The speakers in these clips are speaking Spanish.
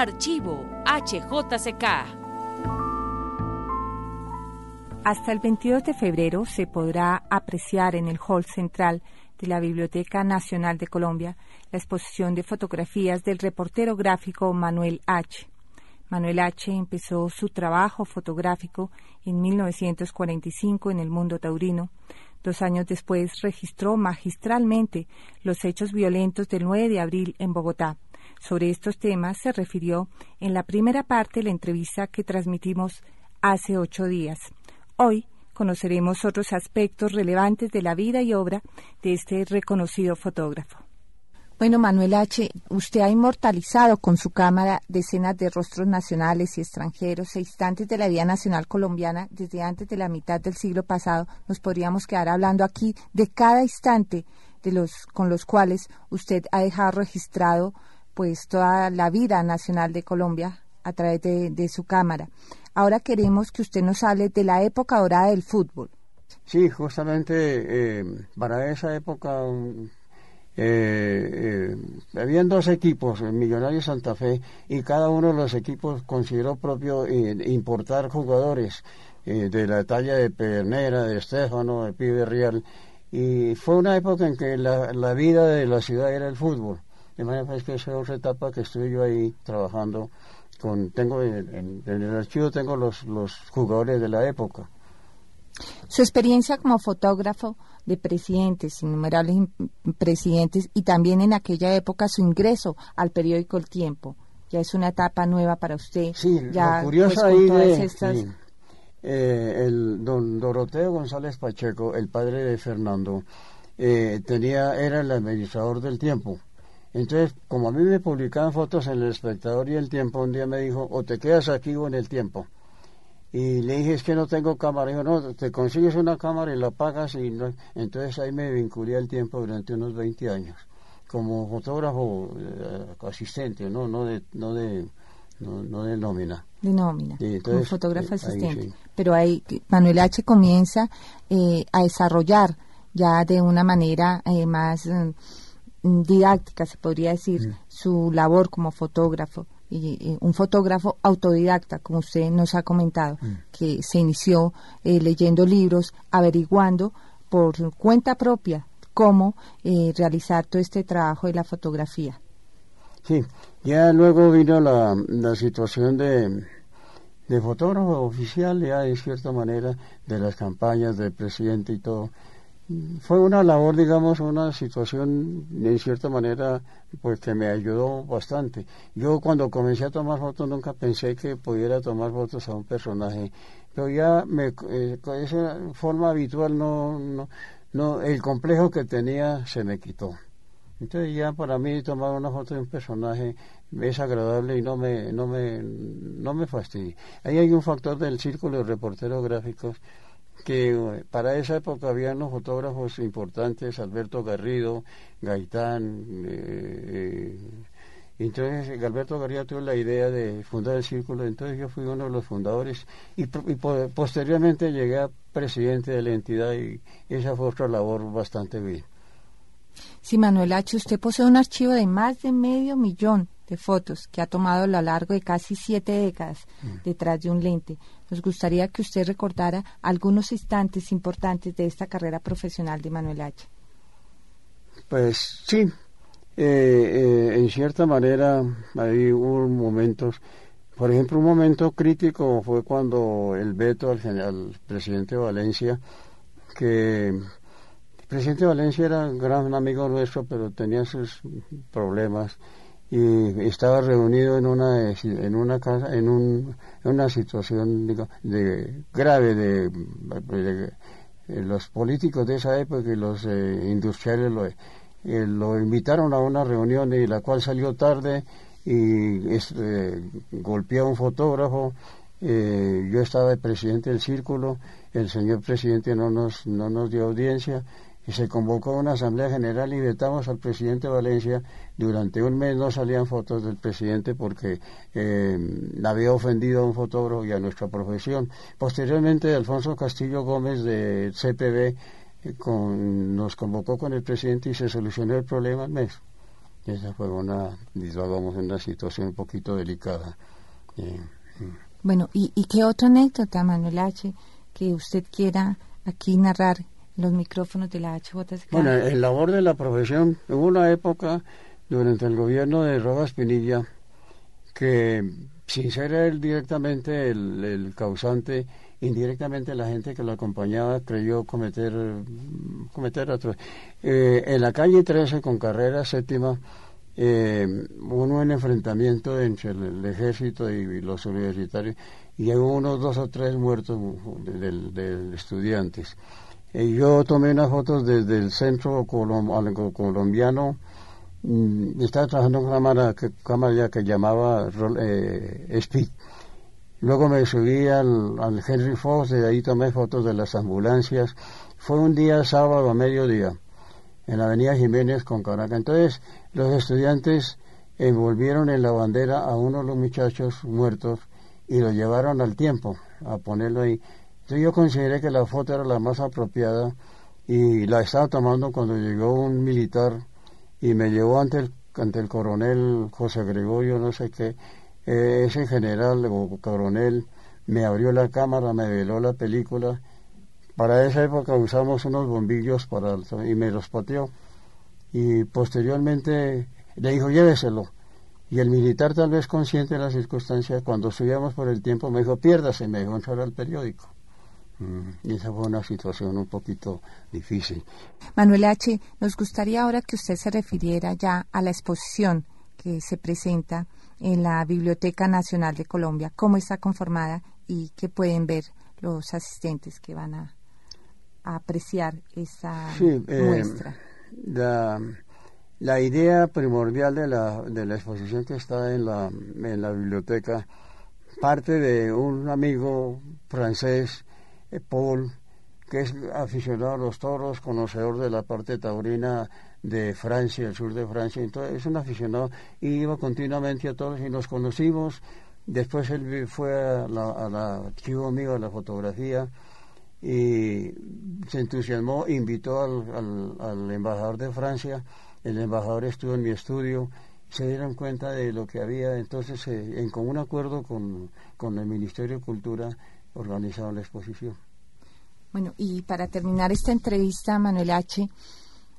Archivo HJCK. Hasta el 22 de febrero se podrá apreciar en el hall central de la Biblioteca Nacional de Colombia la exposición de fotografías del reportero gráfico Manuel H. Manuel H. empezó su trabajo fotográfico en 1945 en el mundo taurino. Dos años después registró magistralmente los hechos violentos del 9 de abril en Bogotá. Sobre estos temas se refirió en la primera parte de la entrevista que transmitimos hace ocho días. Hoy conoceremos otros aspectos relevantes de la vida y obra de este reconocido fotógrafo. Bueno, Manuel H., usted ha inmortalizado con su cámara decenas de rostros nacionales y extranjeros e instantes de la vida nacional colombiana desde antes de la mitad del siglo pasado. Nos podríamos quedar hablando aquí de cada instante de los con los cuales usted ha dejado registrado pues toda la vida nacional de Colombia a través de, su cámara. Ahora queremos que usted nos hable de la época dorada del fútbol. Sí, justamente eh, para esa época eh, eh, habían dos equipos, el Millonario Santa Fe, y cada uno de los equipos consideró propio eh, importar jugadores de la talla de Pedernera, de Estefano, de Pibe Real, y fue una época en que la, vida de la ciudad era el fútbol. De manera que esa es otra etapa que estuve yo ahí trabajando con, tengo en, en el archivo tengo los, los jugadores de la época. Su experiencia como fotógrafo de presidentes, innumerables presidentes, y también en aquella época su ingreso al periódico El Tiempo. Ya es una etapa nueva para usted. Sí, ya, curioso pues, ahí de, estas... eh, el don Doroteo González Pacheco, el padre de Fernando, eh, tenía era el administrador del Tiempo. Entonces, como a mí me publicaban fotos en El Espectador y El Tiempo, un día me dijo, o te quedas aquí o en El Tiempo. Y le dije, es que no tengo cámara. Dijo, no, te consigues una cámara y la pagas. y no. Entonces ahí me vinculé al tiempo durante unos 20 años, como fotógrafo eh, asistente, ¿no? No de, no de, no, de nómina. De nómina, como fotógrafo asistente. Pero ahí Manuel H. comienza eh, a desarrollar ya de una manera eh, más didáctica, se podría decir, su labor como fotógrafo y, un fotógrafo autodidacta, como usted nos ha comentado, que se inició eh, leyendo libros, averiguando por cuenta propia cómo eh, realizar todo este trabajo de la fotografía. Sí, ya luego vino la, la situación de, de fotógrafo oficial, ya de cierta manera, de las campañas del presidente y todo fue una labor, digamos, una situación en cierta manera, pues que me ayudó bastante. Yo cuando comencé a tomar fotos nunca pensé que pudiera tomar fotos a un personaje, pero ya me, eh, esa forma habitual no, no, no, el complejo que tenía se me quitó. Entonces ya para mí tomar una foto de un personaje es agradable y no me, no me, no me fastidia. Ahí hay un factor del círculo de reporteros gráficos que eh, para esa época había unos fotógrafos importantes, Alberto Garrido, Gaitán, eh, eh, entonces Alberto Garrido tuvo la idea de fundar el círculo, entonces yo fui uno de los fundadores y, posteriormente llegué a presidente de la entidad y esa fue otra labor bastante bien. Sí, Manuel H., usted posee un archivo de más de medio millón de fotos que ha tomado a lo largo de casi siete décadas mm. detrás de un lente. Nos gustaría que usted recordara algunos instantes importantes de esta carrera profesional de Manuel H. Pues sí, eh, eh, en cierta manera hay hubo momentos, por ejemplo, un momento crítico fue cuando el veto al, general, presidente Valencia, que el presidente Valencia era un gran amigo nuestro, pero tenía sus problemas y estaba reunido en una en una casa en, un, una situación de grave de, los políticos de esa época y los industriales lo, lo invitaron a una reunión y la cual salió tarde y golpeó a un fotógrafo. Eh, yo estaba de presidente del círculo, el señor presidente no nos, no nos dio audiencia y se convocó una asamblea general y vetamos al presidente Valencia. Durante un mes no salían fotos del presidente porque eh, había ofendido a un fotógrafo y a nuestra profesión. Posteriormente, Alfonso Castillo Gómez de CPB eh, nos convocó con el presidente y se solucionó el problema al mes. Esa fue una, vamos, una situación un poquito delicada. Eh, mm. Bueno, ¿y, qué otra anécdota, Manuel H., que usted quiera aquí narrar los micrófonos de la HJSK? Bueno, el labor de la profesión, hubo una época durante el gobierno de Rojas Pinilla que, sin ser él directamente el, causante, indirectamente la gente que lo acompañaba creyó cometer, cometer otro. Eh, en la calle 13 con carrera séptima, eh, hubo un enfrentamiento entre el, ejército y, los universitarios y hubo unos dos o tres muertos de, estudiantes. Eh, yo tomé unas fotos desde el centro colombiano, mm, estaba trabajando en una cámara que, llamaba eh, Speed. Luego me subí al, al Henry Fox, de ahí tomé fotos de las ambulancias. Fue un día sábado a mediodía en la avenida Jiménez con Caracas. Entonces, los estudiantes envolvieron en la bandera a uno de los muchachos muertos y lo llevaron al tiempo a ponerlo ahí. Entonces yo consideré que la foto era la más apropiada y la estaba tomando cuando llegó un militar y me llevó ante el, ante el coronel José Gregorio, no sé qué, eh, ese general o coronel me abrió la cámara, me veló la película para esa época usamos unos bombillos para y me los pateó. Y posteriormente le dijo, lléveselo. Y el militar, tal vez consciente de la circunstancia, cuando subíamos por el tiempo, me dijo, piérdase, me dejó entrar al periódico. Mm, y esa fue una situación un poquito difícil. Manuel H., nos gustaría ahora que usted se refiriera ya a la exposición que se presenta en la Biblioteca Nacional de Colombia, cómo está conformada y qué pueden ver los asistentes que van a apreciar esa eh, muestra. La, la, idea primordial de la, de la exposición que está en la, en la biblioteca parte de un amigo francés, eh, Paul, que es aficionado a los toros, conocedor de la parte taurina de Francia, el sur de Francia, entonces es un aficionado y iba continuamente a toros y nos conocimos. Después él fue a la, a la archivo mío de la fotografía y se entusiasmó, invitó al, embajador de Francia, el embajador estuvo en mi estudio, se dieron cuenta de lo que había, entonces eh, en común acuerdo con, con el Ministerio de Cultura organizaron la exposición. Bueno, y para terminar esta entrevista, Manuel H.,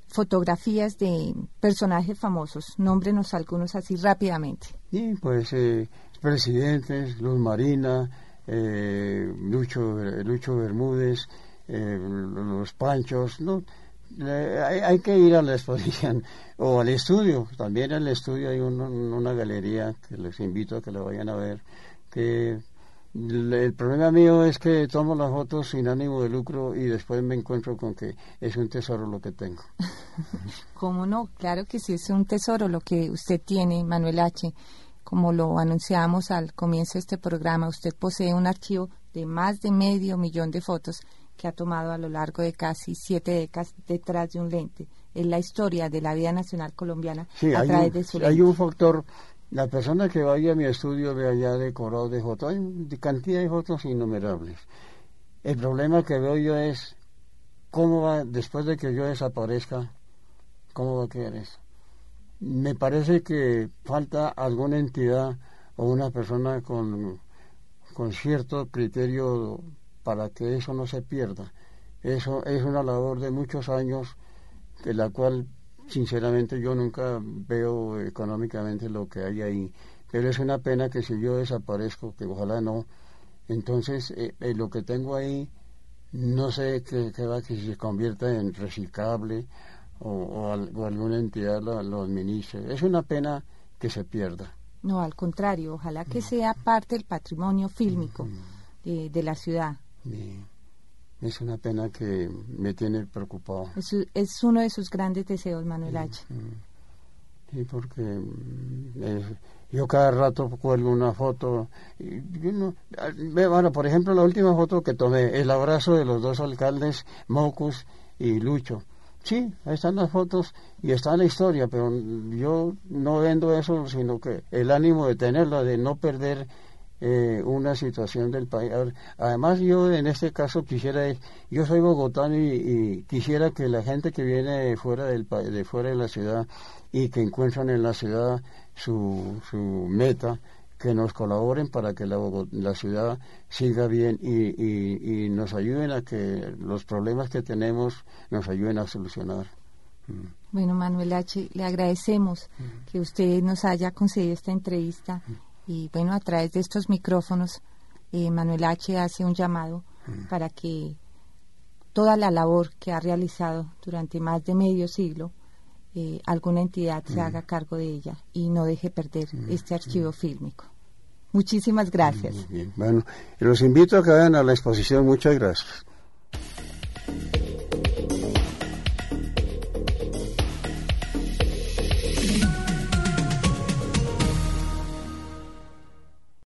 fotografías de personajes famosos, nómbrenos algunos así rápidamente. Sí, pues eh, presidentes, Luz Marina, eh, Lucho, Lucho Bermúdez, eh, los Panchos, ¿no? hay, que ir a la exposición o al estudio. También en el estudio hay una galería que les invito a que la vayan a ver. Que el problema mío es que tomo las fotos sin ánimo de lucro y después me encuentro con que es un tesoro lo que tengo. ¿Cómo no? Claro que sí es un tesoro lo que usted tiene, Manuel H como lo anunciamos al comienzo de este programa, usted posee un archivo de más de medio millón de fotos que ha tomado a lo largo de casi siete décadas detrás de un lente. Es la historia de la vida nacional colombiana a través de su lente. Hay un factor, la persona que vaya a mi estudio ve allá decorado de fotos, hay cantidad de fotos innumerables. El problema que veo yo es cómo va, después de que yo desaparezca, cómo va a quedar eso me parece que falta alguna entidad o una persona con, con cierto criterio para que eso no se pierda. Eso es una labor de muchos años, de la cual sinceramente yo nunca veo económicamente lo que hay ahí. Pero es una pena que si yo desaparezco, que ojalá no, entonces eh, eh, lo que tengo ahí no sé qué va que se convierta en reciclable o, alguna entidad lo, administre. Es una pena que se pierda. No, al contrario, ojalá que sea parte del patrimonio fílmico de, la ciudad. Es una pena que me tiene preocupado. Es, es uno de sus grandes deseos, Manuel H. Sí, porque mm, yo cada rato cuelgo una foto. Y, bueno, por ejemplo, la última foto que tomé, el abrazo de los dos alcaldes, Mocus y Lucho. Sí, ahí están las fotos y está la historia, pero yo no vendo eso, sino que el ánimo de tenerla, de no perder eh, una situación del país. Además, yo en este caso quisiera, yo soy bogotano y, quisiera que la gente que viene fuera del de fuera de la ciudad y que encuentran en la ciudad su, su meta, que nos colaboren para que la, la ciudad siga bien y, y, nos ayuden a que los problemas que tenemos nos ayuden a solucionar. Mm. Bueno, Manuel H., le agradecemos que usted nos haya concedido esta entrevista. Y bueno, a través de estos micrófonos, eh, Manuel H. hace un llamado mm. para que toda la labor que ha realizado durante más de medio siglo, eh, alguna entidad se mm. haga cargo de ella y no deje perder mm. este archivo fílmico. Muchísimas gracias. Bueno, los invito a que vayan a la exposición. Muchas gracias.